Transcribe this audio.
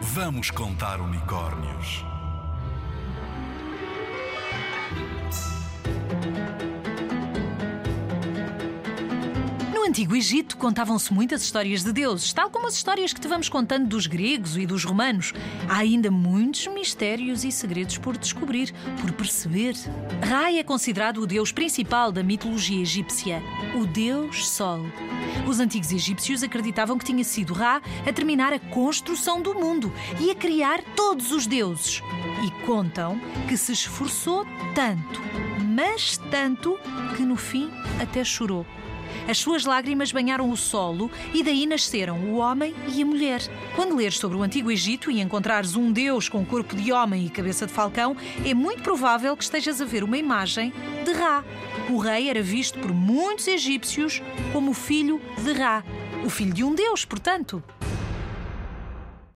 Vamos contar unicórnios. Antigo Egito contavam-se muitas histórias de deuses, tal como as histórias que te vamos contando dos gregos e dos romanos. Há ainda muitos mistérios e segredos por descobrir, por perceber. Ra é considerado o deus principal da mitologia egípcia, o deus Sol. Os antigos egípcios acreditavam que tinha sido Ra a terminar a construção do mundo e a criar todos os deuses. E contam que se esforçou tanto, mas tanto, que no fim até chorou. As suas lágrimas banharam o solo e daí nasceram o homem e a mulher. Quando leres sobre o Antigo Egito e encontrares um deus com corpo de homem e cabeça de falcão, é muito provável que estejas a ver uma imagem de Ra. O rei era visto por muitos egípcios como o filho de Ra, o filho de um deus, portanto.